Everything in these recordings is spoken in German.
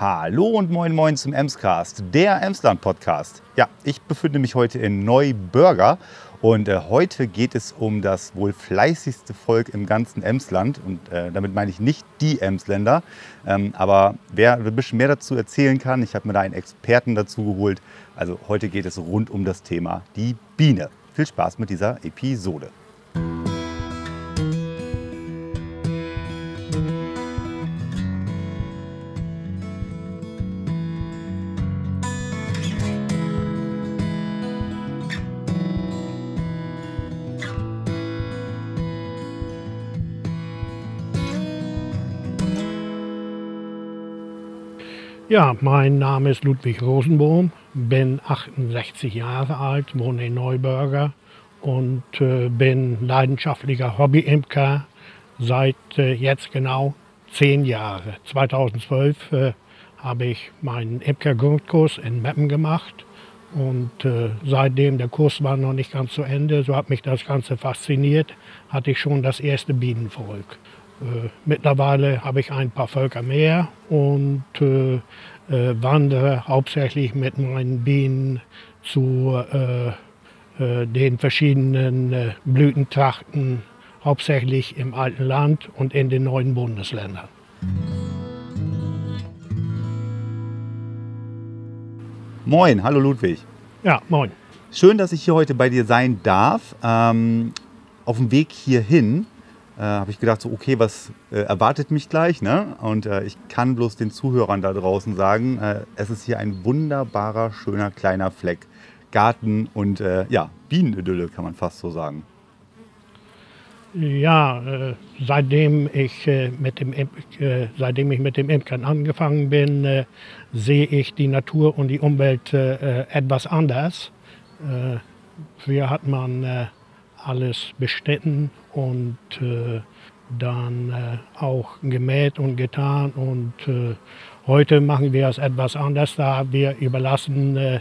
Hallo und moin moin zum Emscast, der Emsland Podcast. Ja, ich befinde mich heute in Neubürger und äh, heute geht es um das wohl fleißigste Volk im ganzen Emsland und äh, damit meine ich nicht die Emsländer, ähm, aber wer ein bisschen mehr dazu erzählen kann, ich habe mir da einen Experten dazu geholt. Also heute geht es rund um das Thema die Biene. Viel Spaß mit dieser Episode. Ja, mein Name ist Ludwig Rosenbohm, bin 68 Jahre alt, wohne in Neubürger und äh, bin leidenschaftlicher Hobby-Imker seit äh, jetzt genau zehn Jahren. 2012 äh, habe ich meinen Imker-Grundkurs in Meppen gemacht und äh, seitdem der Kurs war noch nicht ganz zu Ende, so hat mich das Ganze fasziniert, hatte ich schon das erste Bienenvolk. Äh, mittlerweile habe ich ein paar Völker mehr und äh, äh, wandere hauptsächlich mit meinen Bienen zu den verschiedenen Blütentrachten, hauptsächlich im alten Land und in den neuen Bundesländern. Moin, hallo Ludwig. Ja, moin. Schön, dass ich hier heute bei dir sein darf. Ähm, auf dem Weg hierhin äh, habe ich gedacht, so, okay, was äh, erwartet mich gleich? Ne? Und äh, ich kann bloß den Zuhörern da draußen sagen, äh, es ist hier ein wunderbarer, schöner, kleiner Fleck. Garten und äh, ja, Bienenidylle kann man fast so sagen. Ja, äh, seitdem, ich, mit dem, seitdem ich mit dem Imkern angefangen bin, sehe ich die Natur und die Umwelt etwas anders. früher hat man alles beschnitten und äh, dann äh, auch gemäht und getan. Und äh, heute machen wir es etwas anders, da wir überlassen äh,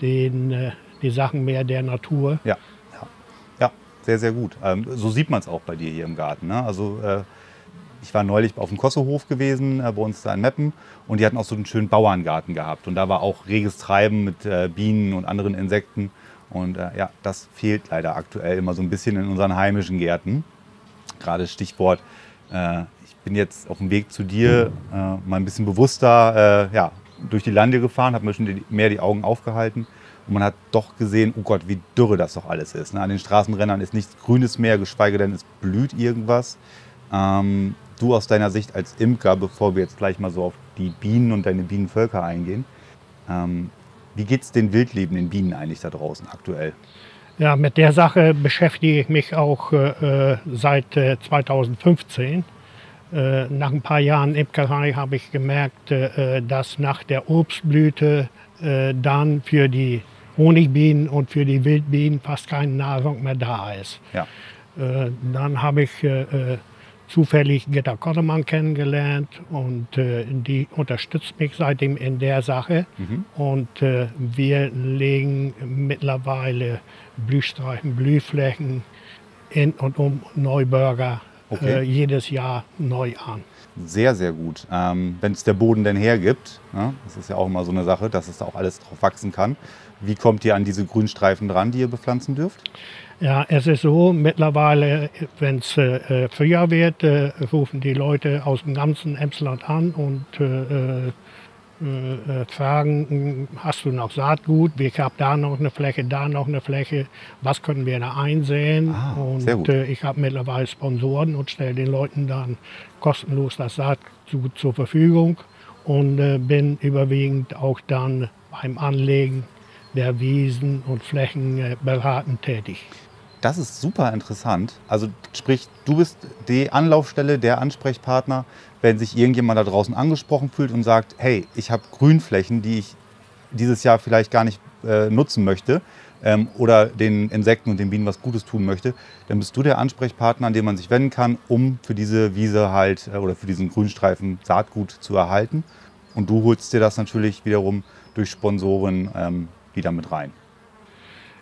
den, äh, die Sachen mehr der Natur. Ja, ja, ja sehr, sehr gut. Ähm, so sieht man es auch bei dir hier im Garten. Ne? Also äh, ich war neulich auf dem Kossehof gewesen, bei uns da in Meppen, und die hatten auch so einen schönen Bauerngarten gehabt. Und da war auch reges Treiben mit Bienen und anderen Insekten. Und äh, ja, das fehlt leider aktuell immer so ein bisschen in unseren heimischen Gärten. Gerade Stichwort, äh, ich bin jetzt auf dem Weg zu dir äh, mal ein bisschen bewusster äh, ja, durch die Lande gefahren, habe mir schon mehr die Augen aufgehalten. Und man hat doch gesehen, oh Gott, wie dürre das doch alles ist. Ne? An den Straßenrändern ist nichts Grünes mehr, geschweige denn es blüht irgendwas. Ähm, du aus deiner Sicht als Imker, bevor wir jetzt gleich mal so auf die Bienen und deine Bienenvölker eingehen, ähm, wie geht es den wildlebenden Bienen eigentlich da draußen aktuell? Ja, mit der Sache beschäftige ich mich auch äh, äh seit äh, 2015. Äh, nach ein paar Jahren Imkerei habe ich gemerkt, äh, dass nach der Obstblüte äh, dann für die Honigbienen und für die Wildbienen fast keine Nahrung mehr da ist. Ja. dann habe ich zufällig Gitta Kottemann kennengelernt und äh, die unterstützt mich seitdem in der Sache. Mhm. Und äh, wir legen mittlerweile Blühstreifen, Blühflächen in und um Neubürger okay. äh, jedes Jahr neu an. Sehr, sehr gut. Ähm, Wenn es der Boden denn hergibt, ne? das ist ja auch immer so eine Sache, dass es da auch alles drauf wachsen kann. Wie kommt ihr an diese Grünstreifen dran, die ihr bepflanzen dürft? Ja, es ist so, mittlerweile, wenn es äh, Frühjahr wird, äh, rufen die Leute aus dem ganzen Emsland an und äh, äh, äh fragen, hast du noch Saatgut? Ich habe da noch eine Fläche, da noch eine Fläche. Was können wir da einsehen? Ah, und äh, ich habe mittlerweile Sponsoren und stelle den Leuten dann kostenlos das Saatgut zur Verfügung und bin überwiegend auch dann beim Anlegen der Wiesen und Flächen beratend tätig. Das ist super interessant. Also sprich, du bist die Anlaufstelle, der Ansprechpartner, wenn sich irgendjemand da draußen angesprochen fühlt und sagt, hey, ich habe Grünflächen, die ich dieses Jahr vielleicht gar nicht äh, nutzen möchte ähm, oder den Insekten und den Bienen was Gutes tun möchte, dann bist du der Ansprechpartner, an den man sich wenden kann, um für diese Wiese halt äh, oder für diesen Grünstreifen Saatgut zu erhalten. Und du holst dir das natürlich wiederum durch Sponsoren ähm, wieder mit rein.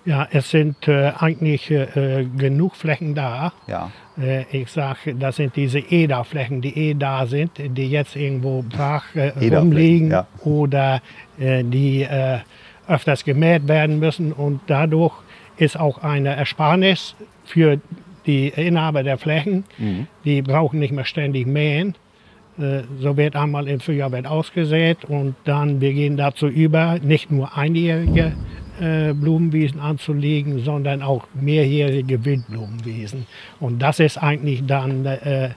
Ja, es sind äh, eigentlich äh, genug Flächen da. Ja. Äh, ich sage, das sind diese EDA-Flächen, die eh da sind, die jetzt irgendwo brach äh, rumliegen ja. oder äh, die öfters gemäht werden müssen. Und dadurch ist auch eine Ersparnis für die Inhaber der Flächen. Mhm. Die brauchen nicht mehr ständig mähen. Äh, So wird einmal im Frühjahr wird ausgesät und dann wir gehen dazu über, nicht nur einjährige äh, Blumenwiesen anzulegen, sondern auch mehrjährige Wildblumenwiesen. Und das ist eigentlich dann äh,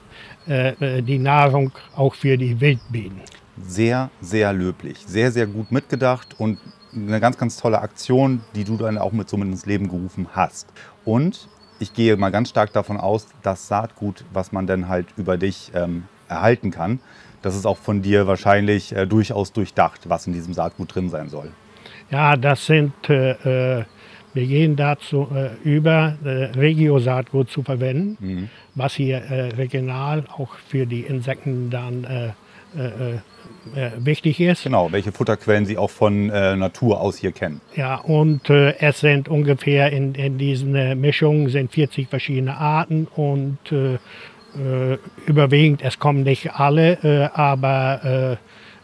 äh, die Nahrung auch für die Wildbienen. Sehr, sehr löblich. Sehr, sehr gut mitgedacht und eine ganz, ganz tolle Aktion, die du dann auch mit so ins Leben gerufen hast. Und ich gehe mal ganz stark davon aus, das Saatgut, was man dann halt über dich ähm, erhalten kann, das ist auch von dir wahrscheinlich äh, durchaus durchdacht, was in diesem Saatgut drin sein soll. Ja, das sind, äh, äh, wir gehen dazu äh, über, äh, Regio-Saatgut zu verwenden, was hier äh, regional auch für die Insekten dann wichtig ist. Genau, welche Futterquellen sie auch von Natur aus hier kennen. Ja, und es sind ungefähr in, in diesen Mischungen sind 40 verschiedene Arten und überwiegend, es kommen nicht alle, äh, aber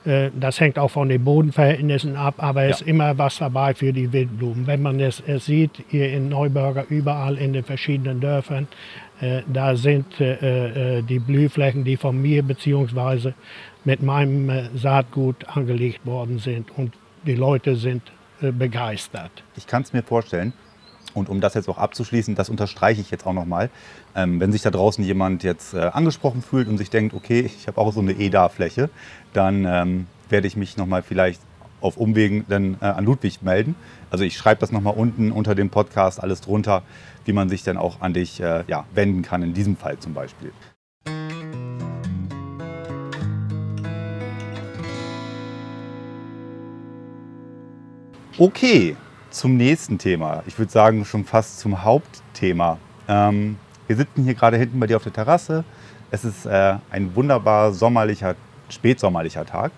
äh, äh, das hängt auch von den Bodenverhältnissen ab, aber es Ja. ist immer was dabei für die Wildblumen. Wenn man es, es sieht, hier in Neuburger, überall in den verschiedenen Dörfern, äh, da sind äh, äh, die Blühflächen, die von mir beziehungsweise mit meinem äh, Saatgut angelegt worden sind und die Leute sind äh, begeistert. Ich kann es mir vorstellen. Und um das jetzt auch abzuschließen, das unterstreiche ich jetzt auch nochmal. Ähm, wenn sich da draußen jemand jetzt äh, angesprochen fühlt und sich denkt, okay, ich habe auch so eine EDA-Fläche, dann ähm, werde ich mich nochmal vielleicht auf Umwegen dann äh, an Ludwig melden. Also ich schreibe das nochmal unten unter dem Podcast alles drunter, wie man sich dann auch an dich äh, ja, wenden kann, in diesem Fall zum Beispiel. Okay, zum nächsten Thema. Ich würde sagen, schon fast zum Hauptthema. Ähm, wir sitzen hier gerade hinten bei dir auf der Terrasse. Es ist äh, ein wunderbar sommerlicher, spätsommerlicher Tag.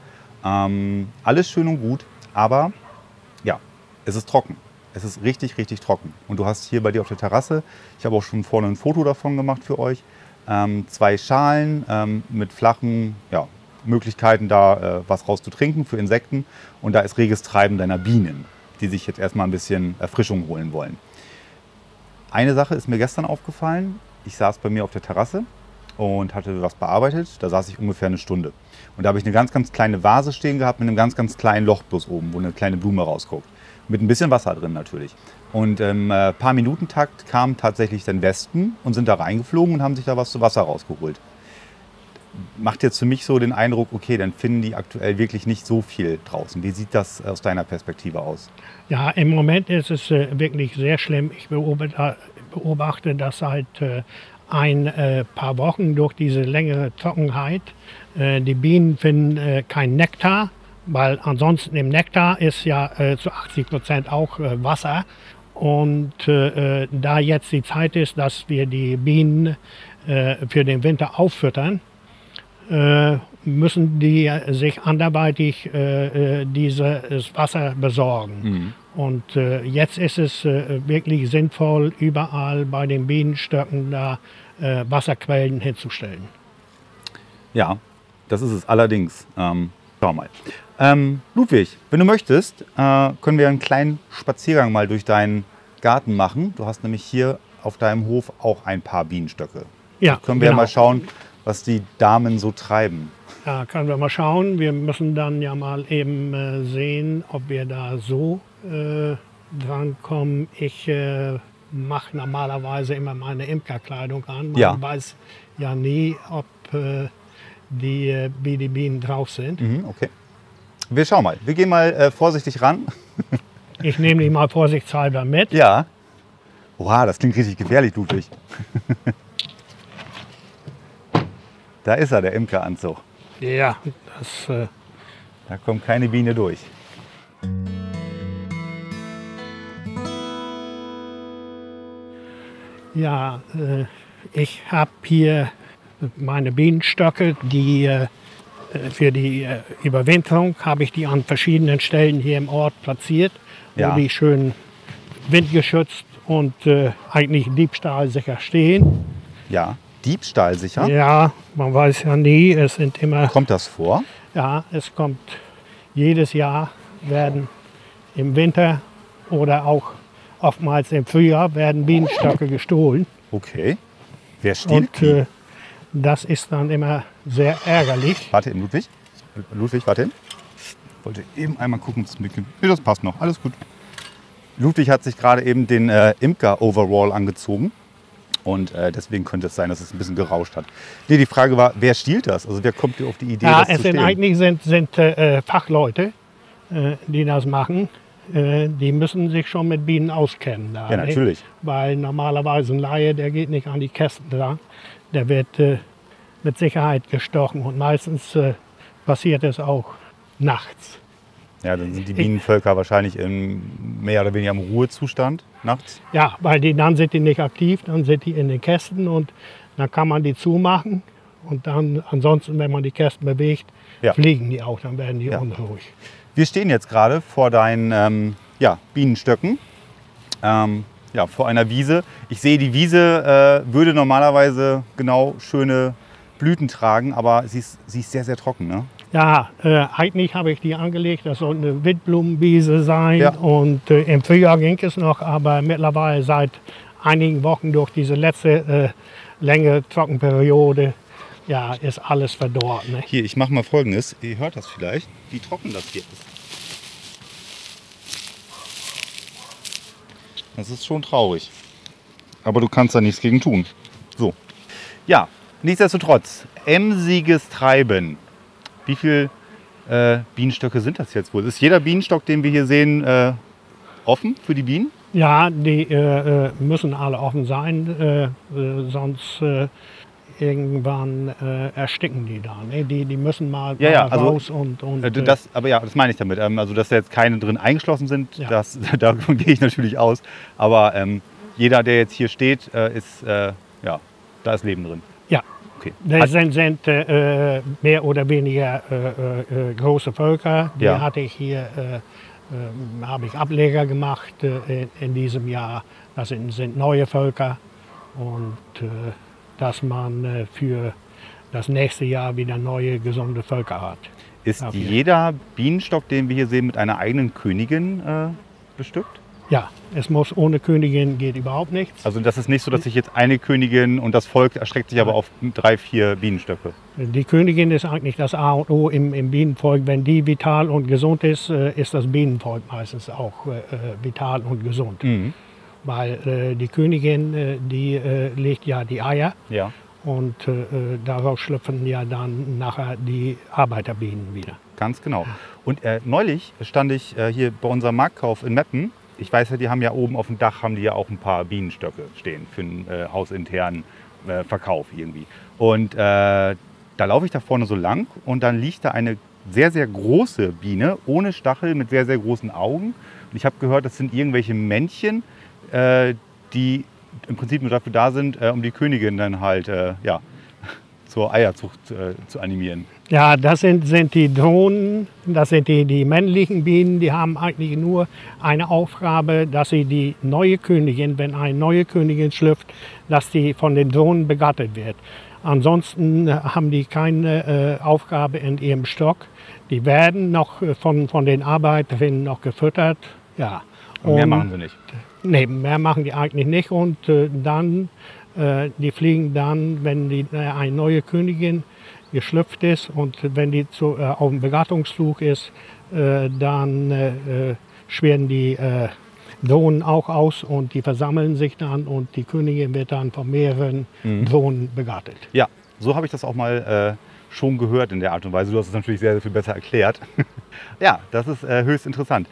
Ähm, alles schön und gut, aber ja, es ist trocken. Es ist richtig, richtig trocken. Und du hast hier bei dir auf der Terrasse, ich habe auch schon vorne ein Foto davon gemacht für euch, ähm, zwei Schalen ähm, mit flachen ja, Möglichkeiten, da äh, was rauszutrinken für Insekten. Und da ist reges Treiben deiner Bienen, die sich jetzt erstmal ein bisschen Erfrischung holen wollen. Eine Sache ist mir gestern aufgefallen. Ich saß bei mir auf der Terrasse und hatte was bearbeitet. Da saß ich ungefähr eine Stunde. Und da habe ich eine ganz, ganz kleine Vase stehen gehabt mit einem ganz, ganz kleinen Loch bloß oben, wo eine kleine Blume rausguckt. Mit ein bisschen Wasser drin natürlich. Und im äh, paar Minuten Takt kamen tatsächlich dann Wespen und sind da reingeflogen und haben sich da was zu Wasser rausgeholt. Macht jetzt für mich so den Eindruck, okay, dann finden die aktuell wirklich nicht so viel draußen. Wie sieht das aus deiner Perspektive aus? Ja, im Moment ist es äh, wirklich sehr schlimm. Ich beobachte, das seit äh, ein äh, paar Wochen durch diese längere Trockenheit. Äh, die Bienen finden äh, kein Nektar, weil ansonsten im Nektar ist ja äh, zu 80 Prozent auch äh, Wasser. Und äh, äh, da jetzt die Zeit ist, dass wir die Bienen äh, für den Winter auffüttern, äh, müssen die sich anderweitig äh, äh, dieses Wasser besorgen. Und äh, jetzt ist es äh, wirklich sinnvoll, überall bei den Bienenstöcken da äh, Wasserquellen hinzustellen. Ja, das ist es allerdings. Ähm, schau mal. Ähm, Ludwig, wenn du möchtest, äh, können wir einen kleinen Spaziergang mal durch deinen Garten machen. Du hast nämlich hier auf deinem Hof auch ein paar Bienenstöcke. Ja, Können wir genau. mal schauen, was die Damen so treiben. Da können wir mal schauen. Wir müssen dann ja mal eben äh, sehen, ob wir da so äh, drankommen. Ich äh, mache normalerweise immer meine Imkerkleidung an. Man Ja. weiß ja nie, ob äh, die, äh, wie die Bienen drauf sind. Mhm, okay. Wir schauen mal. Wir gehen mal äh, vorsichtig ran. Ich nehme die mal vorsichtshalber mit. Ja. Oha, das klingt richtig gefährlich, Ludwig. da ist er, der Imkeranzug. Ja, das äh, Da kommt keine Biene durch. Ja, äh, ich habe hier meine Bienenstöcke, die äh, für die äh, Überwinterung habe ich die an verschiedenen Stellen hier im Ort platziert, Ja. wo die schön windgeschützt und äh, eigentlich diebstahlsicher stehen. Ja, diebstahlsicher. Ja, man weiß ja nie, es sind immer, Kommt das vor? ja, es kommt jedes Jahr werden im Winter oder auch oftmals im Frühjahr werden Bienenstöcke gestohlen. Okay. Wer stiehlt Und die? äh, das ist dann immer sehr ärgerlich. Warte Ludwig. Ludwig, warte hin. Ich wollte eben einmal gucken, ob es mit. Nee, das passt noch. Alles gut. Ludwig hat sich gerade eben den äh, Imker-Overall angezogen. Und äh, deswegen könnte es sein, dass es ein bisschen gerauscht hat. Nee, die Frage war, wer stiehlt das? Also wer kommt auf die Idee, Ja, das es zu sind eigentlich sind, sind äh, Fachleute, äh, die das machen. Äh, die müssen sich schon mit Bienen auskennen. Da, Ja, ne? natürlich. Weil normalerweise ein Laie, der geht nicht an die Kästen dran. Der wird äh, mit Sicherheit gestochen und meistens äh, passiert es auch nachts. Ja, dann sind die Bienenvölker wahrscheinlich im, mehr oder weniger im Ruhezustand nachts. Ja, weil die, dann sind die nicht aktiv, dann sind die in den Kästen und dann kann man die zumachen. Und dann ansonsten, wenn man die Kästen bewegt, Ja. fliegen die auch, dann werden die Ja. unruhig. Wir stehen jetzt gerade vor deinen ähm, ja, Bienenstöcken, ähm, ja, vor einer Wiese. Ich sehe, die Wiese äh, würde normalerweise genau schöne Blüten tragen, aber sie ist, sie ist sehr, sehr trocken. Ne? Ja, äh, eigentlich habe ich die angelegt, das soll eine Wildblumenwiese sein. Ja. Und äh, im Frühjahr ging es noch, aber mittlerweile seit einigen Wochen durch diese letzte äh, längere Trockenperiode, ja, ist alles verdorrt. Ne? Hier, ich mache mal folgendes. Ihr hört das vielleicht, wie trocken das hier ist. Das ist schon traurig. Aber du kannst da nichts gegen tun. So. Ja, nichtsdestotrotz, emsiges Treiben. Wie viele äh, Bienenstöcke sind das jetzt wohl? Ist jeder Bienenstock, den wir hier sehen, äh, offen für die Bienen? Ja, die äh, äh, müssen alle offen sein, äh, äh, sonst irgendwann ersticken die da. Ne? Die, die müssen mal, Ja, ja, also, raus und, und das, aber ja, das meine ich damit. Ähm, also, dass da jetzt keine drin eingeschlossen sind, Ja. das, davon gehe ich natürlich aus. Aber ähm, jeder, der jetzt hier steht, ist, ja, da ist Leben drin. Okay. Das sind, sind äh, mehr oder weniger äh, äh, große Völker. Die Ja. hatte ich hier, habe ich Ableger gemacht in, in diesem Jahr. Das sind, sind neue Völker und äh, dass man äh, für das nächste Jahr wieder neue gesunde Völker hat. Ist jeder Bienenstock, den wir hier sehen, mit einer eigenen Königin äh, bestückt? Ja, es muss ohne Königin geht überhaupt nichts. Also das ist nicht so, dass sich jetzt eine Königin und das Volk erstreckt sich aber auf drei, vier Bienenstöcke. Die Königin ist eigentlich das A und O im, im Bienenvolk. Wenn die vital und gesund ist, äh, ist das Bienenvolk meistens auch äh, äh, vital und gesund. Mhm. Weil äh, die Königin, äh, die äh, legt ja die Eier Ja. und daraus schlüpfen ja dann nachher die Arbeiterbienen wieder. Ganz genau. Und neulich stand ich hier bei unserem Marktkauf in Meppen. Ich weiß ja, die haben ja oben auf dem Dach haben die ja auch ein paar Bienenstöcke stehen für einen äh, hausinternen äh, Verkauf irgendwie. Und äh, da laufe ich da vorne so lang und dann liegt da eine sehr, sehr große Biene ohne Stachel mit sehr, sehr großen Augen. Und ich habe gehört, das sind irgendwelche Männchen, äh, die im Prinzip nur dafür da sind, äh, um die Königin dann halt äh, ja, zur Eierzucht zu animieren. Ja, das sind, sind die Drohnen, das sind die, die männlichen Bienen, die haben eigentlich nur eine Aufgabe, dass sie die neue Königin, wenn eine neue Königin schlüpft, dass die von den Drohnen begattet wird. Ansonsten äh, haben die keine äh, Aufgabe in ihrem Stock. Die werden noch äh, von, von den Arbeiterinnen noch gefüttert. Ja. Und mehr Und- machen sie nicht. Nee, mehr machen die eigentlich nicht. Und äh, dann, äh, die fliegen dann, wenn die, äh, eine neue Königin geschlüpft ist und wenn die zu, äh, auf dem Begattungsflug ist, äh, dann äh, schweren die äh, Drohnen auch aus und die versammeln sich dann und die Königin wird dann von mehreren Drohnen begattet. Ja, so habe ich das auch mal äh, schon gehört in der Art und Weise. Du hast es natürlich sehr, sehr viel besser erklärt. ja, das ist äh, höchst interessant.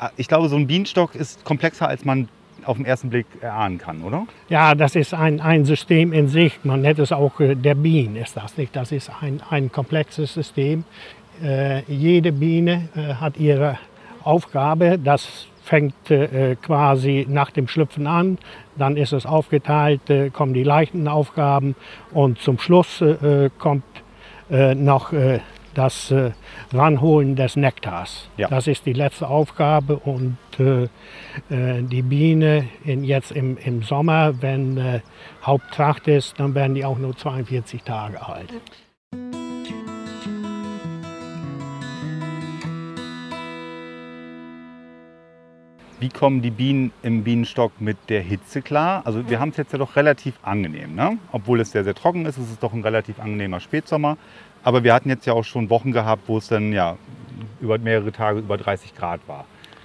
Äh, Ich glaube, so ein Bienenstock ist komplexer, als man auf den ersten Blick erahnen kann, oder? Ja, das ist ein, ein System in sich. Man nennt es auch äh, der Bienen, ist das nicht? Das ist ein, ein komplexes System. Äh, jede Biene äh, hat ihre Aufgabe. Das fängt äh, quasi nach dem Schlüpfen an. Dann ist es aufgeteilt, äh, kommen die leichten Aufgaben und zum Schluss kommt noch das äh, Ranholen des Nektars. Ja. Das ist die letzte Aufgabe und äh, äh, die Biene in, jetzt im, im Sommer, wenn äh, Haupttracht ist, dann werden die auch nur 42 Tage alt. Wie kommen die Bienen im Bienenstock mit der Hitze klar? Also wir haben es jetzt ja doch relativ angenehm. Ne? Obwohl es sehr, sehr trocken ist, ist es doch ein relativ angenehmer Spätsommer. Aber wir hatten jetzt ja auch schon Wochen gehabt, wo es dann ja über mehrere Tage über 30 Grad war.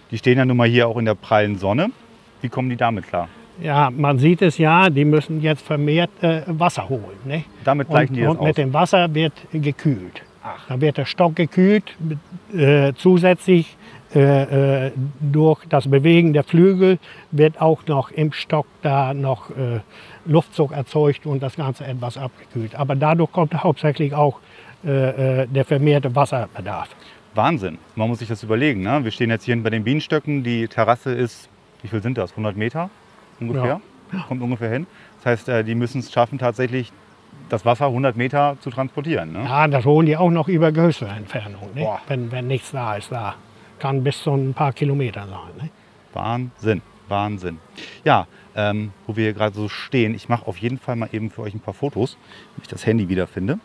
Die stehen ja nun mal hier auch in der prallen Sonne. Wie kommen die damit klar? Ja, man sieht es ja, die müssen jetzt vermehrt äh, Wasser holen. Ne? Damit gleichen und, die das und mit aus. dem Wasser wird gekühlt. Ach. Da wird der Stock gekühlt, äh, zusätzlich äh, äh, durch das Bewegen der Flügel wird auch noch im Stock da noch äh, Luftzug erzeugt und das Ganze etwas abgekühlt. Aber dadurch kommt hauptsächlich auch äh, äh, der vermehrte Wasserbedarf. Wahnsinn. Man muss sich das überlegen. Ne? Wir stehen jetzt hier bei den Bienenstöcken. Die Terrasse ist, wie viel sind das? 100 Meter ungefähr? Kommt ungefähr hin. Das heißt, äh, die müssen es schaffen, tatsächlich das Wasser 100 Meter zu transportieren. Ne? Ja, das holen die auch noch über größere Entfernung, ne? Wenn, wenn nichts da ist. Da kann bis zu ein paar Kilometer sein. Ne? Wahnsinn, Wahnsinn. Ja, ähm, wo wir hier gerade so stehen, ich mache auf jeden Fall mal eben für euch ein paar Fotos, wenn ich das Handy wiederfinde.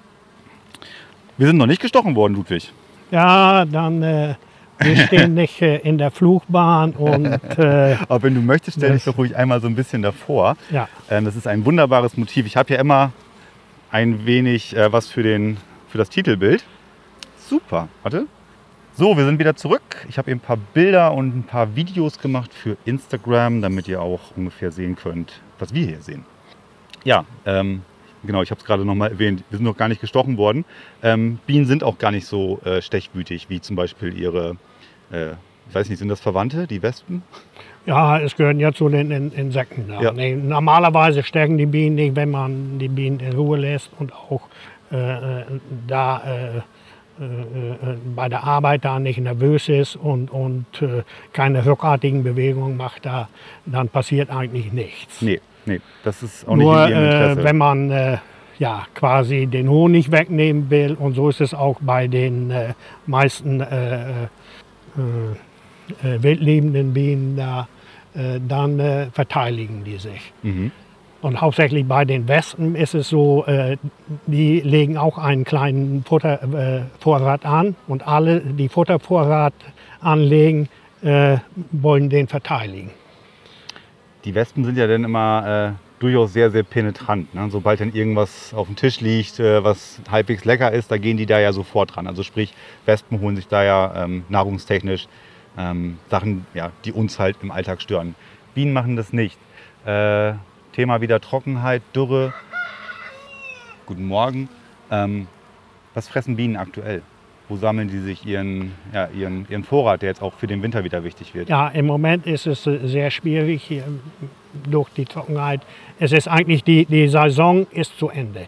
Wir sind noch nicht gestochen worden, Ludwig. Ja, dann äh, wir stehen nicht äh, in der Flugbahn und äh, Aber wenn du möchtest, stell dich doch ruhig einmal so ein bisschen davor. ja. Ähm, das ist ein wunderbares Motiv. Ich habe ja immer ein wenig äh, was für, den, für das Titelbild. Super. Warte. So, wir sind wieder zurück. Ich habe eben ein paar Bilder und ein paar Videos gemacht für Instagram, damit ihr auch ungefähr sehen könnt, was wir hier sehen. Ja, ähm, genau, ich habe es gerade nochmal erwähnt. Wir sind noch gar nicht gestochen worden. Ähm, Bienen sind auch gar nicht so äh, stechwütig wie zum Beispiel ihre, äh, ich weiß nicht, sind das Verwandte, die Wespen? Ja, es gehören ja zu den In Insekten. Da. Ja. Nee, normalerweise stecken die Bienen nicht, wenn man die Bienen in Ruhe lässt und auch äh, äh, da äh, bei der Arbeit da nicht nervös ist und, und äh, keine ruckartigen Bewegungen macht, da, dann passiert eigentlich nichts. Nee, nee, das ist auch Nur nicht in Interesse. äh, wenn man äh, ja, quasi den Honig wegnehmen will und so ist es auch bei den äh, meisten äh, äh, äh, wildlebenden Bienen da, äh, dann äh, verteidigen die sich. mhm. Und hauptsächlich bei den Wespen ist es so, äh, die legen auch einen kleinen Futtervorrat äh, an und alle, die Futtervorrat anlegen, äh, wollen den verteidigen. Die Wespen sind ja dann immer äh, durchaus sehr, sehr penetrant. Ne? Sobald dann irgendwas auf dem Tisch liegt, äh, was halbwegs lecker ist, da gehen die da ja sofort dran. Also sprich, Wespen holen sich da ja ähm, nahrungstechnisch ähm, Sachen, ja, die uns halt im Alltag stören. Bienen machen das nicht. Äh, Thema wieder Trockenheit, Dürre. Guten Morgen. Ähm, was fressen Bienen aktuell? Wo sammeln die sich ihren, ja, ihren, ihren Vorrat, der jetzt auch für den Winter wieder wichtig wird? Ja, im Moment ist es äh, sehr schwierig durch die Trockenheit. Es ist eigentlich, die, die Saison ist zu Ende.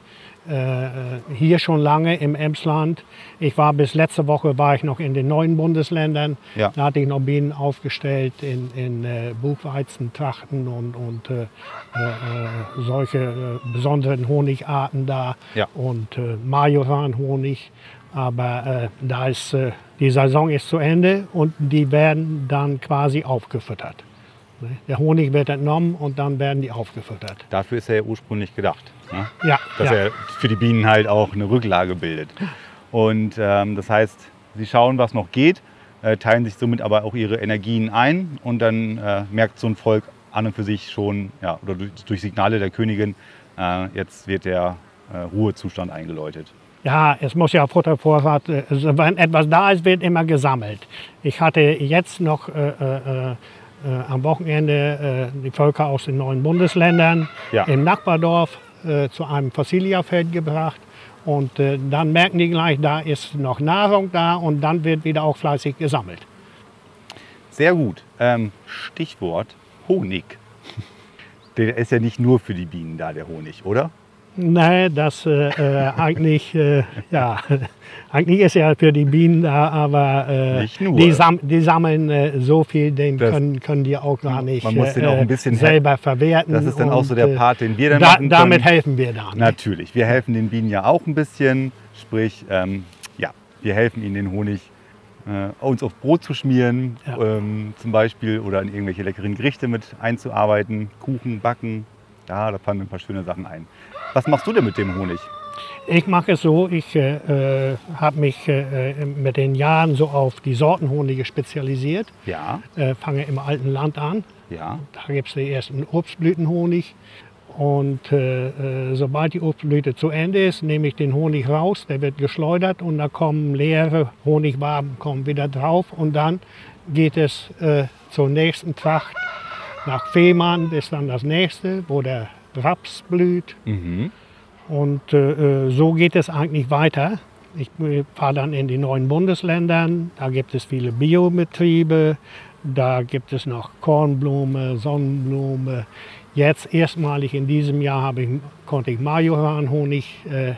Äh, hier schon lange im Emsland. Ich war bis letzte Woche war ich noch in den neuen Bundesländern. Ja. Da hatte ich noch Bienen aufgestellt in, in äh, Buchweizen, Trachten und, und äh, äh, äh, solche äh, besonderen Honigarten da Ja. und äh, Majoranhonig. Aber äh, da ist, äh, die Saison ist zu Ende und die werden dann quasi aufgefüttert. Der Honig wird entnommen und dann werden die aufgefüttert. Dafür ist er ja ursprünglich gedacht. Ne? Ja, dass ja. er für die Bienen halt auch eine Rücklage bildet. Und ähm, das heißt, sie schauen, was noch geht, äh, teilen sich somit aber auch ihre Energien ein und dann äh, merkt so ein Volk an und für sich schon, ja, oder durch, durch Signale der Königin, äh, jetzt wird der äh, Ruhezustand eingeläutet. Ja, es muss ja Futtervorrat, äh, also wenn etwas da ist, wird immer gesammelt. Ich hatte jetzt noch äh, äh, äh, am Wochenende äh, die Völker aus den neuen Bundesländern Ja. im Nachbardorf äh, zu einem Fossiliafeld gebracht. Und äh, dann merken die gleich, da ist noch Nahrung da und dann wird wieder auch fleißig gesammelt. Sehr gut. Ähm, Stichwort Honig. Der ist ja nicht nur für die Bienen da, der Honig, oder? Nein, das äh, äh, eigentlich, äh, ja, eigentlich ist ja für die Bienen da, aber äh. Die, sam die sammeln äh, so viel, den Das- können, können die auch gar nicht Man muss den auch ein bisschen selber verwerten. Das ist dann auch so der äh, Part, den wir dann da, machen können. Damit helfen wir dann. Natürlich, wir helfen den Bienen ja auch ein bisschen. Sprich, ähm, ja, Wir helfen ihnen, den Honig äh, uns auf Brot zu schmieren, Ja. ähm, zum Beispiel, oder in irgendwelche leckeren Gerichte mit einzuarbeiten, Kuchen, Backen. Ja, da fallen mir ein paar schöne Sachen ein. Was machst du denn mit dem Honig? Ich mache es so, ich äh, äh, habe mich äh, mit den Jahren so auf die Sortenhonige spezialisiert. Ja, Äh, fange im alten Land an. ja, Da gibt es den ersten Obstblütenhonig. Und äh, äh, sobald die Obstblüte zu Ende ist, nehme ich den Honig raus, der wird geschleudert und da kommen leere Honigwaben kommen wieder drauf und dann geht es äh, zur nächsten Tracht. Nach Fehmarn ist dann das nächste, wo der Raps blüht. mhm. Und äh, äh, so geht es eigentlich weiter. Ich äh, fahre dann in die neuen Bundesländern. Da gibt es viele Biobetriebe. Da gibt es noch Kornblume, Sonnenblume. Jetzt erstmalig in diesem Jahr ich, konnte ich Majoranhonig äh,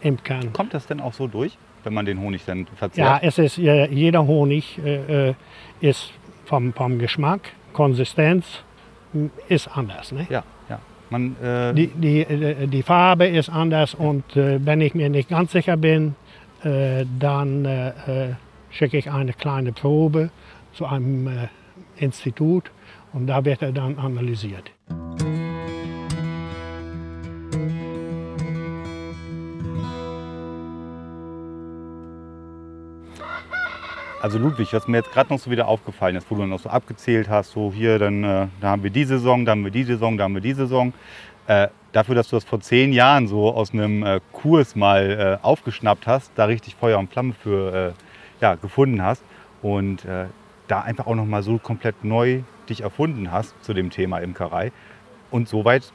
imkern. Kommt das denn auch so durch, wenn man den Honig dann Ja, verzehrt? es ist, jeder Honig äh, äh, ist vom, vom Geschmack, Konsistenz ist anders. Ne? ja. ja. Man, äh, Die, die, äh, die Farbe ist anders und äh, wenn ich mir nicht ganz sicher bin, äh, dann äh, äh, schicke ich eine kleine Probe zu einem Institut und da wird er dann analysiert. Also Ludwig, was mir jetzt gerade noch so wieder aufgefallen ist, wo du noch so abgezählt hast, so hier, dann äh, da haben wir die Saison, da haben wir die Saison, da haben wir die Saison. Äh, dafür, dass du das vor zehn Jahren so aus einem äh, Kurs mal äh, aufgeschnappt hast, da richtig Feuer und Flamme für äh, ja, gefunden hast und äh, da einfach auch noch mal so komplett neu dich erfunden hast zu dem Thema Imkerei und so weit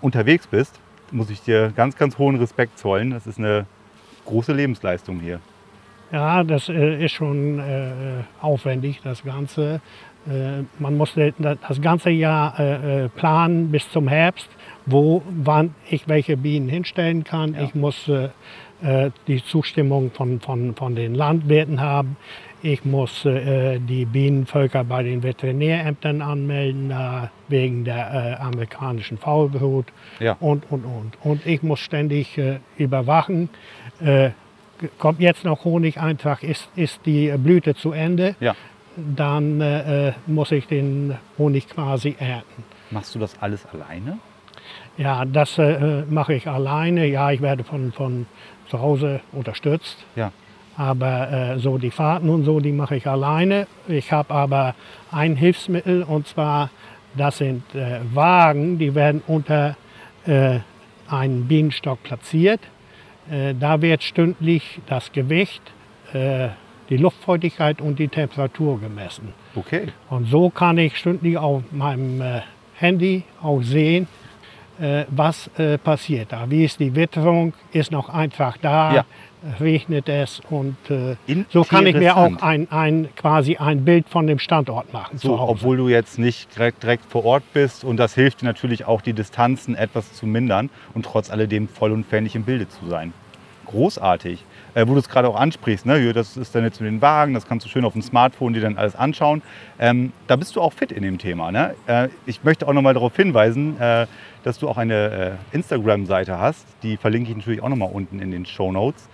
unterwegs bist, muss ich dir ganz, ganz hohen Respekt zollen. Das ist eine große Lebensleistung hier. Ja, das äh, ist schon äh, aufwendig, das Ganze. Äh, man muss das ganze Jahr äh, äh, planen bis zum Herbst, wo, wann ich welche Bienen hinstellen kann. Ja. Ich muss äh, die Zustimmung von, von, von den Landwirten haben. Ich muss die Bienenvölker bei den Veterinärämtern anmelden, wegen der amerikanischen Faulbrut Ja. und, und, und. Und ich muss ständig überwachen. Äh, kommt jetzt noch Honigeintrag, ist, ist die Blüte zu Ende, Ja. dann äh, äh, muss ich den Honig quasi ernten. Machst du das alles alleine? Ja, das äh, mache ich alleine. Ja, ich werde von, von zu Hause unterstützt. Ja. Aber äh, so die Fahrten und so, die mache ich alleine. Ich habe aber ein Hilfsmittel und zwar, das sind äh, Wagen, die werden unter äh, einen Bienenstock platziert. Äh, da wird stündlich das Gewicht, äh, die Luftfeuchtigkeit und die Temperatur gemessen. Okay. Und so kann ich stündlich auf meinem äh, Handy auch sehen, was äh, passiert da. Wie ist die Witterung? Ist noch Eintrag da? Ja. Regnet es? Und äh, so kann ich mir auch ein, ein, quasi ein Bild von dem Standort machen. So, obwohl du jetzt nicht direkt, direkt vor Ort bist und das hilft dir natürlich auch, die Distanzen etwas zu mindern und trotz alledem vollumfänglich im Bilde zu sein. Großartig. Äh, wo du es gerade auch ansprichst, ne? das ist dann jetzt mit den Wagen, das kannst du schön auf dem Smartphone dir dann alles anschauen. Ähm, da bist du auch fit in dem Thema. Ne? Äh, ich möchte auch noch mal darauf hinweisen, äh, dass du auch eine äh, Instagram-Seite hast. Die verlinke ich natürlich auch noch mal unten in den Show Notes.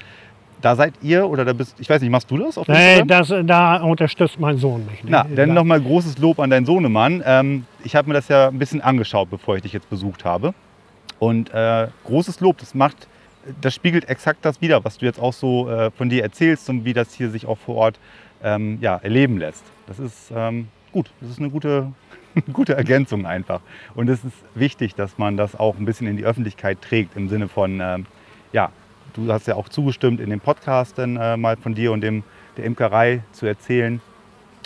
Da seid ihr oder da bist, ich weiß nicht, machst du das auf Nee, Instagram? das, da unterstützt mein Sohn mich. ne? Na, Da- dann nochmal großes Lob an deinen Sohnemann. Ähm, ich habe mir das ja ein bisschen angeschaut, bevor ich dich jetzt besucht habe. Und äh, großes Lob, das macht, das spiegelt exakt das wider, was du jetzt auch so äh, von dir erzählst und wie das hier sich auch vor Ort ähm, ja, erleben lässt. Das ist ähm, gut, das ist eine gute, eine gute Ergänzung einfach. Und es ist wichtig, dass man das auch ein bisschen in die Öffentlichkeit trägt, im Sinne von, ähm, ja, du hast ja auch zugestimmt, in dem Podcast dann äh, mal von dir und dem, der Imkerei zu erzählen.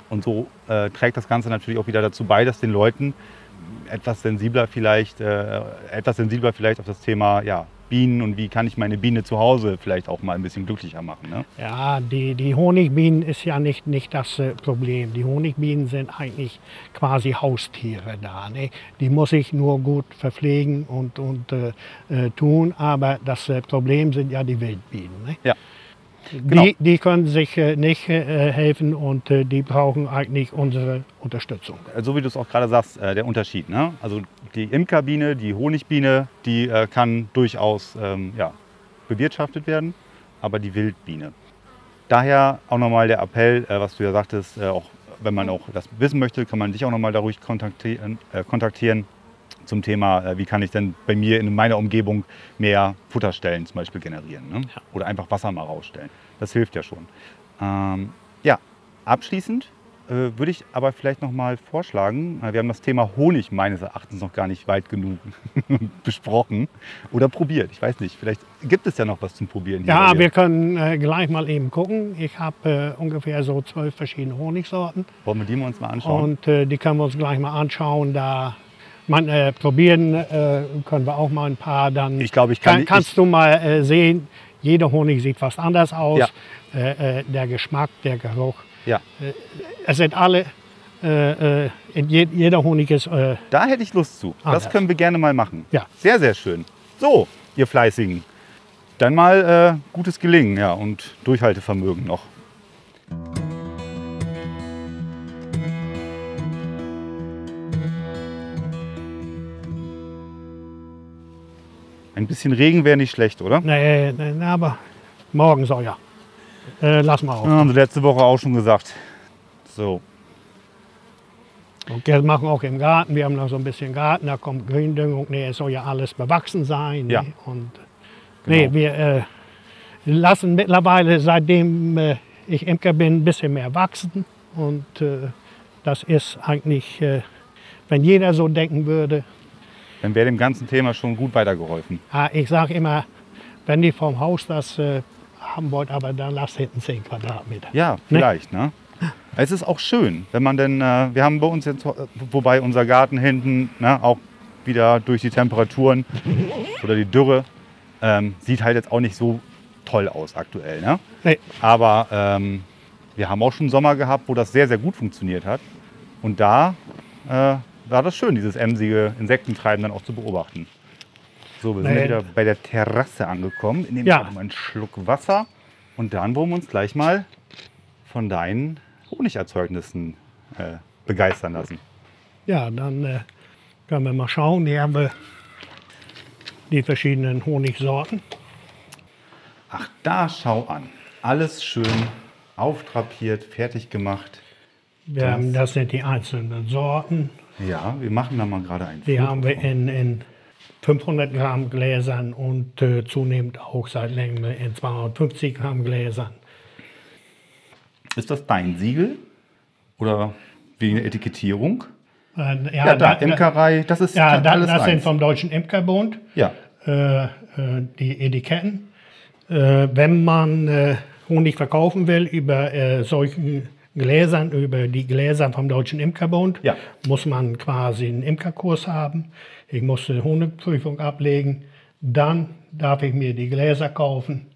Und so äh, trägt das Ganze natürlich auch wieder dazu bei, dass den Leuten etwas sensibler vielleicht, äh, etwas sensibler vielleicht auf das Thema ja, Bienen und wie kann ich meine Biene zu Hause vielleicht auch mal ein bisschen glücklicher machen. Ne? Ja, die, die Honigbienen ist ja nicht, nicht das äh, Problem. Die Honigbienen sind eigentlich quasi Haustiere da. Ne? Die muss ich nur gut verpflegen und, und äh, äh, tun, aber das äh, Problem sind ja die Wildbienen. Ne? Ja, genau. Die, die können sich äh, nicht äh, helfen und äh, die brauchen eigentlich unsere Unterstützung. so wie du es auch gerade sagst, der Unterschied. Ne? Also die Imkerbiene, die Honigbiene, die kann durchaus ähm, ja, bewirtschaftet werden, aber die Wildbiene, Daher auch nochmal der Appell, was du ja sagtest, auch wenn man auch das wissen möchte, kann man dich auch nochmal da ruhig kontaktieren, kontaktieren zum Thema, äh, wie kann ich denn bei mir in meiner Umgebung mehr Futterstellen zum Beispiel generieren. Ne? Ja. Oder einfach Wasser mal rausstellen. Das hilft ja schon. Ähm, ja, abschließend äh, würde ich aber vielleicht noch mal vorschlagen, äh, wir haben das Thema Honig meines Erachtens noch gar nicht weit genug besprochen oder probiert. Ich weiß nicht, vielleicht gibt es ja noch was zum Probieren. hier Ja, wir können äh, gleich mal eben gucken. Ich habe äh, ungefähr so zwölf verschiedene Honigsorten Wollen wir die mal uns mal anschauen? und äh, die können wir uns gleich mal anschauen. Da man, äh, probieren äh, können wir auch mal ein paar. Dann Ich glaube, ich kann kann, kannst du mal äh, sehen. Jeder Honig sieht fast anders aus. Ja. Äh, äh, der Geschmack, der Geruch. ja, Es sind alle. Äh, äh, jeder Honig ist äh, da hätte ich Lust zu. Das Anders. können wir gerne mal machen. Ja. Sehr, sehr schön. So, ihr Fleißigen. Dann mal äh, gutes Gelingen ja, und Durchhaltevermögen noch. Ein bisschen Regen wäre nicht schlecht, oder? nee, nee, nee, aber morgen soll ja. Äh, lass mal auf. Ja, haben sie letzte Woche auch schon gesagt. So, Und das machen wir auch im Garten. Wir haben noch so ein bisschen Garten, da kommt Gründüngung. Nee, es soll ja alles bewachsen sein. Ja. Nee, und, Genau. nee wir äh, lassen mittlerweile, seitdem äh, ich Imker bin, ein bisschen mehr wachsen. Und äh, das ist eigentlich, äh, wenn jeder so denken würde, dann wäre dem ganzen Thema schon gut weitergeholfen. ah, ich sage immer, wenn die vom Haus das äh, haben wollt, aber dann lasst hinten 10 Quadratmeter. Ja, vielleicht. Ne? Es ist auch schön, wenn man denn, äh, wir haben bei uns jetzt, äh, wobei unser Garten hinten ne, auch wieder durch die Temperaturen oder die Dürre ähm, sieht halt jetzt auch nicht so toll aus aktuell. Ne? Nee, Aber ähm, wir haben auch schon Sommer gehabt, wo das sehr, sehr gut funktioniert hat. Und da äh, war das schön, dieses emsige Insektentreiben dann auch zu beobachten. So, wir sind Nee. wieder bei der Terrasse angekommen. Ich nehme Ja. mal einen Schluck Wasser. Und dann wollen wir uns gleich mal von deinen Honigerzeugnissen äh, begeistern lassen. Ja, dann äh, können wir mal schauen. Hier haben wir die verschiedenen Honigsorten. Ach, da schau an. Alles schön auftrapiert, fertig gemacht. Wir Das- haben, das sind die einzelnen Sorten. Ja, wir machen da mal gerade ein Die haben wir in, in 500 Gramm Gläsern und äh, zunehmend auch seit längerem in 250 Gramm Gläsern. Ist das dein Siegel? Oder wegen der Etikettierung? Äh, Ja, da, Imkerei, das ist Ja, da, alles das sind eins. vom Deutschen Imkerbund Ja, äh, äh, die Etiketten. Äh, wenn man äh, Honig verkaufen will über solchen Gläsern, über die Gläser vom Deutschen Imkerbund, Ja. muss man quasi einen Imkerkurs haben. Ich muss eine Honigprüfung ablegen. Dann darf ich mir die Gläser kaufen,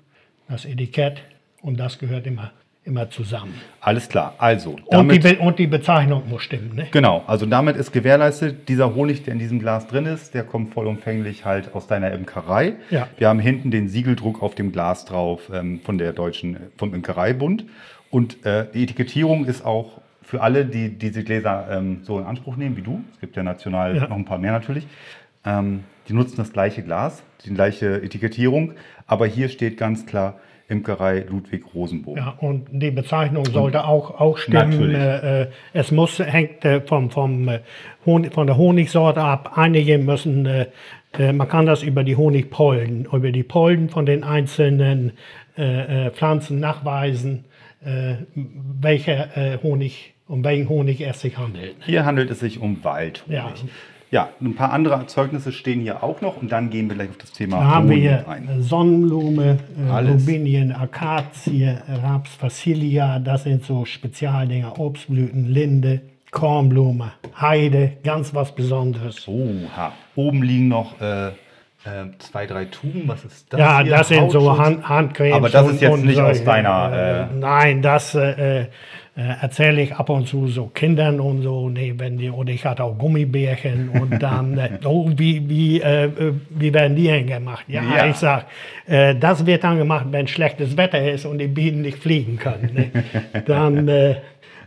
das Etikett und das gehört immer, immer zusammen. alles klar. Also, Und die, damit, und die Bezeichnung muss stimmen. Ne? genau, also damit ist gewährleistet, dieser Honig, der in diesem Glas drin ist, der kommt vollumfänglich halt aus deiner Imkerei. Ja. Wir haben hinten den Siegeldruck auf dem Glas drauf ähm, von der deutschen, vom Imkereibund. Und äh, die Etikettierung ist auch für alle, die diese Gläser ähm, so in Anspruch nehmen wie du. Es gibt ja national Ja. noch ein paar mehr natürlich. Ähm, die nutzen das gleiche Glas, die gleiche Etikettierung. Aber hier steht ganz klar Imkerei Ludwig Rosenbohm. Ja, und die Bezeichnung sollte auch, auch stimmen. Natürlich. Äh, äh, es muss, hängt äh, vom, vom, äh, Honig, von der Honigsorte ab. Einige müssen, äh, äh, man kann das über die Honigpollen, über die Pollen von den einzelnen Pflanzen nachweisen, welcher äh, Honig, um welchen Honig es sich handelt. Hier handelt es sich um Waldhonig. Ja. Ja. ein paar andere Erzeugnisse stehen hier auch noch und dann gehen wir gleich auf das Thema Da haben wir hier ein. äh, Sonnenblume, äh. Rubinien, Akazie, Raps, Facilia, das sind so Spezialdinger, Obstblüten, Linde, Kornblume, Heide, ganz was Besonderes. Oha. Oben liegen noch äh, äh, zwei, drei Tuben. Was ist das? ja, hier? das sind so? Hand, Handcremes. Aber das ist jetzt und nicht aus deiner, Äh, äh, nein, das äh, äh, erzähle ich ab und zu so Kindern und so. Nee, wenn die, oder ich hatte auch Gummibärchen und dann, äh, oh, wie, wie, äh, äh, wie werden die denn gemacht? Ja, Ja. ich sag, äh, das wird dann gemacht, wenn schlechtes Wetter ist und die Bienen nicht fliegen können. Ne? Dann äh,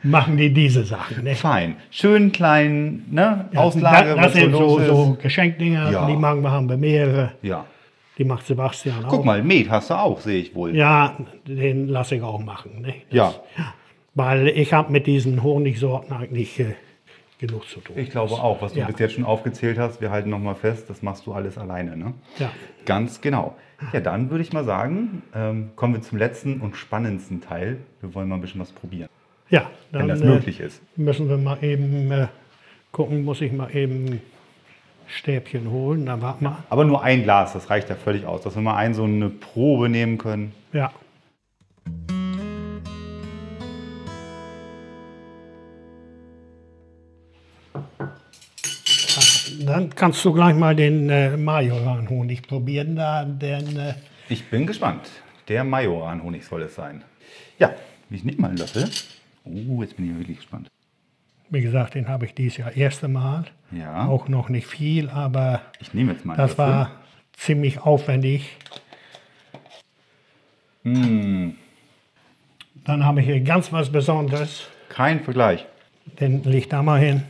machen die diese Sachen. Ne? Fein. Schön klein, ne? Auslage, das, das was sind so so, so. Geschenkdinger, Ja. die machen wir, haben wir mehrere. Ja. Die macht Sebastian auch. Guck mal, Met hast du auch, sehe ich wohl. Ja, den lasse ich auch machen. Ne? Das- Ja. Weil ich habe mit diesen Honigsorten eigentlich äh, genug zu tun. Ich glaube auch, was du Ja. bis jetzt schon aufgezählt hast, wir halten nochmal fest, das machst du alles alleine, ne? Ja. Ganz genau. Ja, dann würde ich mal sagen, ähm, kommen wir zum letzten und spannendsten Teil. Wir wollen mal ein bisschen was probieren, Ja, dann wenn das äh, möglich ist. müssen wir mal eben äh, gucken, muss ich mal eben Stäbchen holen. Na, warte mal. Aber nur ein Glas, das reicht ja völlig aus, dass wir mal ein so eine Probe nehmen können. Ja. Dann kannst du gleich mal den äh, Majoran-Honig probieren, da, denn äh, Ich bin gespannt. Der Majoran-Honig soll es sein. Ja, ich nehme mal einen Löffel. Oh, jetzt bin ich wirklich gespannt. wie gesagt, den habe ich dieses Jahr erste Mal. Ja, Auch noch nicht viel, aber ich nehme jetzt mal das Löffel. war ziemlich aufwendig. Hm. Dann habe ich hier ganz was Besonderes. Kein Vergleich. Den leg da mal hin.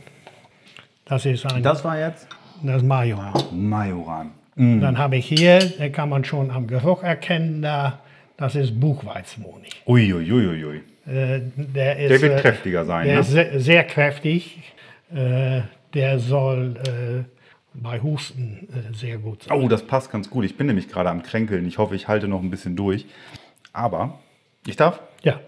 Das ist ein Das war jetzt das Majoran. Majoran. Dann habe ich hier, da kann man schon am Geruch erkennen, da, das ist Buchweizenhonig. Uiuiuiui. Äh, der, ist, Der wird äh, kräftiger sein, Der ne? ist sehr, sehr kräftig. Äh, der soll äh, bei Husten sehr gut sein. Oh, das passt ganz gut. Ich bin nämlich gerade am Kränkeln. Ich hoffe, ich halte noch ein bisschen durch. Aber ich darf. Ja,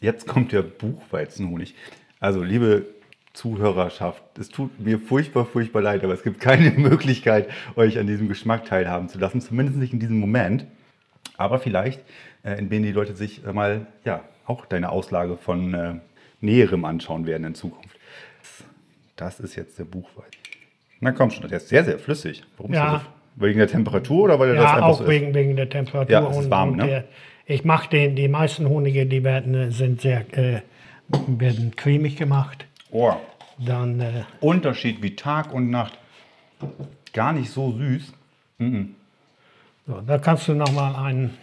Jetzt kommt der Buchweizenhonig. Also, liebe Zuhörerschaft, es tut mir furchtbar, furchtbar leid, aber es gibt keine Möglichkeit, euch an diesem Geschmack teilhaben zu lassen, zumindest nicht in diesem Moment. Aber vielleicht, in denen die Leute sich mal, ja, auch deine Auslage von äh, Näherem anschauen werden in Zukunft. Das ist jetzt der Buchweizen. Na komm schon, der ist sehr, sehr flüssig. Warum ist Ja. der so? Wegen der Temperatur oder weil er das ja einfach auch so ist? wegen, wegen der Temperatur. Ja, es ist warm, ne? der, ich mache den, die meisten Honige, die werden, äh, sind sehr, äh, werden cremig gemacht. Oh, Dann, äh, Unterschied wie Tag und Nacht. Gar nicht so süß. so, da kannst du noch mal einen,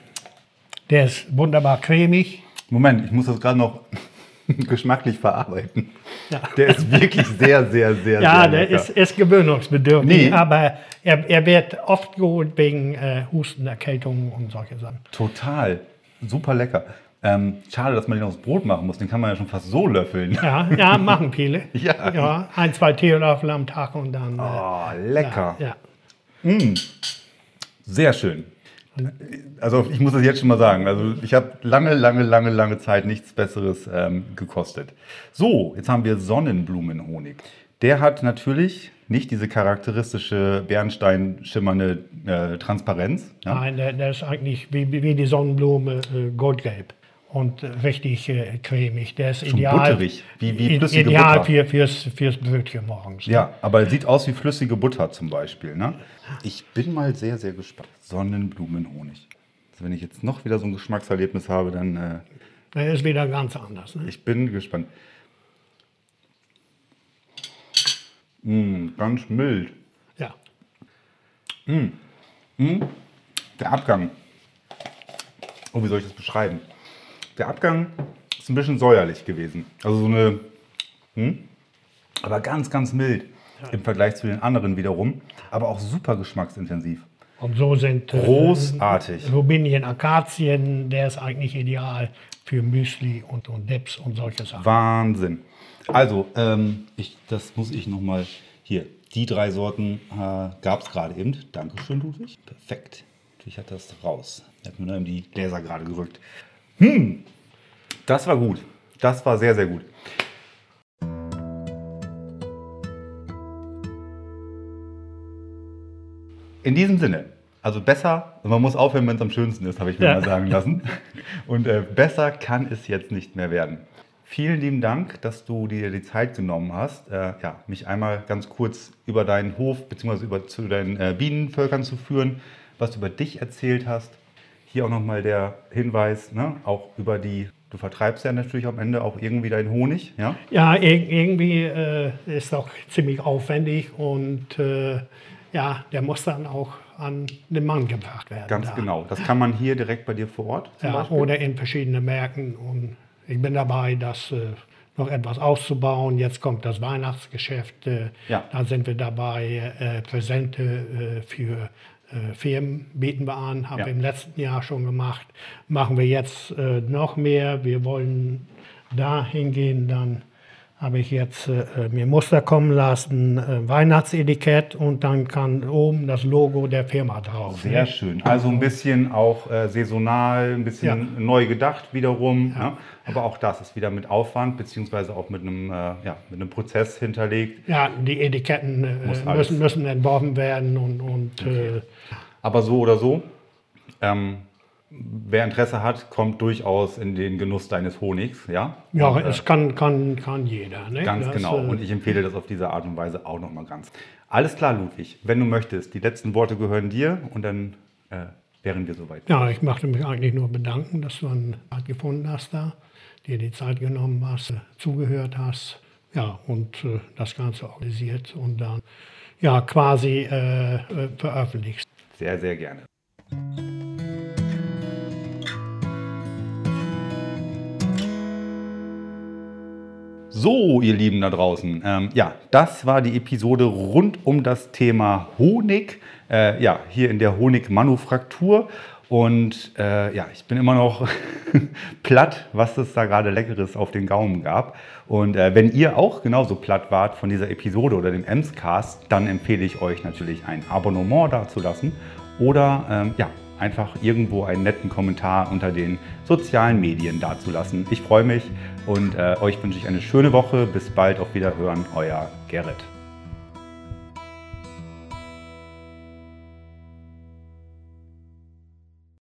der ist wunderbar cremig. Moment, ich muss das gerade noch geschmacklich verarbeiten. Ja. Der ist wirklich sehr, sehr, sehr, Ja, sehr der lecker. ist, ist gewöhnungsbedürftig, Nee. aber er, er wird oft geholt wegen äh, Husten, Erkältungen und solche Sachen. Total. Super lecker. Ähm, schade, dass man den aufs Brot machen muss. Den kann man ja schon fast so löffeln. Ja, ja machen viele. Ja. ja. Ein, zwei Teelöffel am Tag und dann. äh, Oh, lecker. ja. Sehr schön. Also ich muss das jetzt schon mal sagen. Also ich habe lange, lange, lange, lange Zeit nichts Besseres ähm, gekostet. So, jetzt haben wir Sonnenblumenhonig. Der hat natürlich nicht diese charakteristische Bernstein-schimmernde äh, Transparenz. Ja? Nein, der, der ist eigentlich wie, wie die Sonnenblume äh, goldgelb und richtig äh, cremig. Der ist Schon ideal, butterig, wie- wie flüssige ideal Butter. für, fürs, fürs Brötchen morgens. Ja, aber er sieht aus wie flüssige Butter zum Beispiel. Ne? Ich bin mal sehr, sehr gespannt. Sonnenblumenhonig. Also wenn ich jetzt noch wieder so ein Geschmackserlebnis habe, dann äh, Der ist wieder ganz anders. Ne? ich bin gespannt. Mm, ganz mild. Ja. Der Abgang. Oh, wie soll ich das beschreiben? Der Abgang ist ein bisschen säuerlich gewesen. Also so eine, hm? aber ganz, ganz mild im Vergleich zu den anderen wiederum. Aber auch super geschmacksintensiv. Und so sind äh, Großartig. Rubinien, Akazien, der ist eigentlich ideal für Müsli und, und Dips und solche Sachen. Wahnsinn. Also, ähm, ich, das muss ich nochmal hier. Die drei Sorten äh, gab es gerade eben. Dankeschön, Ludwig. Perfekt. Natürlich hat das raus. Er hat mir nur in die Gläser gerade gerückt. Hm, das war gut. Das war sehr, sehr gut. In diesem Sinne, also besser, man muss aufhören, wenn es am schönsten ist, habe ich mir Ja. mal sagen lassen. Und äh, besser kann es jetzt nicht mehr werden. Vielen lieben Dank, dass du dir die Zeit genommen hast, äh, ja, mich einmal ganz kurz über deinen Hof bzw. über zu deinen äh, Bienenvölkern zu führen, was du über dich erzählt hast. Hier auch nochmal der Hinweis, ne, auch über die, du vertreibst ja natürlich am Ende auch irgendwie deinen Honig, ja? Ja, ir irgendwie äh, ist auch ziemlich aufwendig und äh, ja, der muss dann auch an den Mann gebracht werden. Ganz da. genau. Das kann man hier direkt bei dir vor Ort zum Ja, Beispiel. oder in verschiedenen Märkten. Und ich bin dabei, das äh, noch etwas auszubauen. Jetzt kommt das Weihnachtsgeschäft. Äh, Ja. Da sind wir dabei, äh, Präsente äh, für Firmen bieten wir an, haben Ja. wir im letzten Jahr schon gemacht, machen wir jetzt äh, noch mehr. Wir wollen da hingehen, dann habe ich jetzt äh, mir Muster kommen lassen, äh, Weihnachtsetikett und dann kann oben das Logo der Firma drauf. Sehr ne? schön. Also ein bisschen auch äh, saisonal, ein bisschen neu gedacht wiederum. Ne? Aber auch das ist wieder mit Aufwand beziehungsweise auch mit einem, äh, ja, mit einem Prozess hinterlegt. Ja, die Etiketten äh, müssen, müssen entworfen werden und, und äh, Aber so oder so, ähm, wer Interesse hat, kommt durchaus in den Genuss deines Honigs. Ja, ja, Und, äh, es kann, kann, kann jeder. Ne? Ganz Das, genau. äh, Und ich empfehle das auf diese Art und Weise auch nochmal ganz. Alles klar, Ludwig. Wenn du möchtest, die letzten Worte gehören dir und dann äh, wären wir soweit. Ja, ich möchte mich eigentlich nur bedanken, dass du einen Art gefunden hast da, dir die Zeit genommen hast, äh, zugehört hast, ja, und äh, das Ganze organisiert und dann ja quasi äh, veröffentlicht. Sehr, sehr gerne. So, ihr Lieben da draußen. Ähm, ja, das war die Episode rund um das Thema Honig. Äh, ja, hier in der Honigmanufaktur. Und äh, ja, ich bin immer noch platt, was es da gerade Leckeres auf den Gaumen gab. Und äh, wenn ihr auch genauso platt wart von dieser Episode oder dem Emscast, dann empfehle ich euch natürlich ein Abonnement dazulassen oder ähm, ja, einfach irgendwo einen netten Kommentar unter den sozialen Medien dazulassen. Ich freue mich und äh, euch wünsche ich eine schöne Woche. Bis bald, auf Wiederhören, euer Gerrit.